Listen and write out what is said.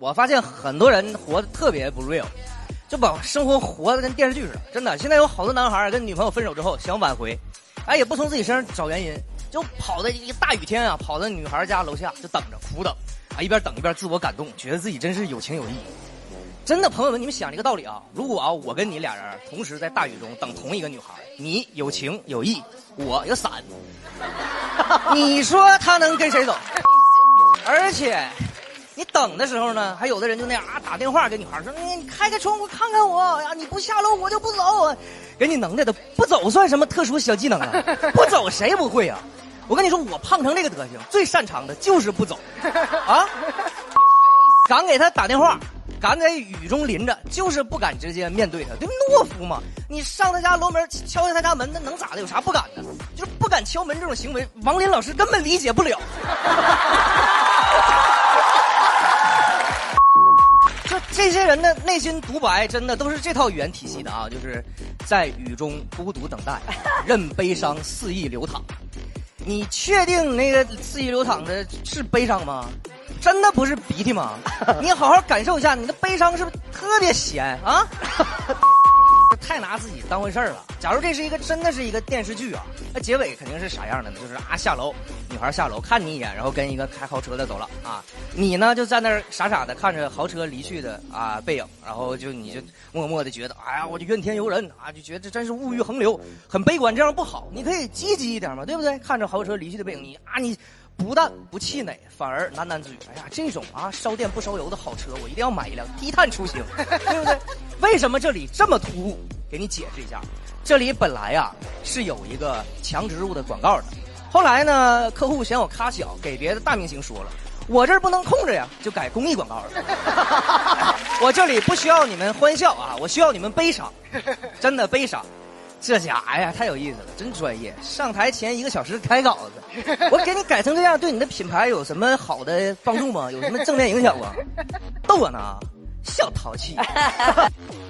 我发现很多人活得特别不 real，就把生活活得跟电视剧似的。真的，现在有好多男孩跟女朋友分手之后想挽回，哎，也不从自己身上找原因，就跑在一个大雨天啊，跑到女孩家楼下就等着，苦等，啊，一边等一边自我感动，觉得自己真是有情有义。真的，朋友们，你们想这个道理啊？如果啊，我跟你俩人同时在大雨中等同一个女孩，你有情有义，我有伞，你说他能跟谁走？而且。你等的时候呢，还有的人就那样啊，打电话给女孩说：“你你开开窗户看看我呀，你不下楼我就不走。”给你能耐的不走算什么特殊小技能啊？不走谁不会啊？我跟你说，我胖成这个德行，最擅长的就是不走啊！敢给他打电话，敢在雨中淋着，就是不敢直接面对他，对懦夫嘛！你上他家楼门敲下他家门，那能咋的？有啥不敢的？就是不敢敲门这种行为，王林老师根本理解不了。这些人的内心独白，真的都是这套语言体系的啊！就是在雨中孤独等待，任悲伤肆意流淌。你确定那个肆意流淌的是悲伤吗？真的不是鼻涕吗？你好好感受一下，你的悲伤是不是特别咸啊？太拿自己当回事儿了。假如这是一个真的是一个电视剧啊，那结尾肯定是啥样的呢？就是啊，下楼，女孩下楼看你一眼，然后跟一个开豪车的走了啊。你呢就在那儿傻傻的看着豪车离去的啊背影，然后就你就默默的觉得，哎呀，我就怨天尤人啊，就觉得这真是物欲横流，很悲观，这样不好。你可以积极一点嘛，对不对？看着豪车离去的背影，你啊你。不但不气馁，反而喃喃自语：“哎呀，这种啊烧电不烧油的好车，我一定要买一辆，低碳出行，对不对？为什么这里这么突兀？给你解释一下，这里本来啊是有一个强植入的广告的，后来呢客户嫌我咖小，给别的大明星说了，我这儿不能空着呀，就改公益广告了。我这里不需要你们欢笑啊，我需要你们悲伤，真的悲伤。”这家哎呀，太有意思了，真专业！上台前一个小时开稿子，我给你改成这样，对你的品牌有什么好的帮助吗？有什么正面影响吗？逗我呢，小淘气。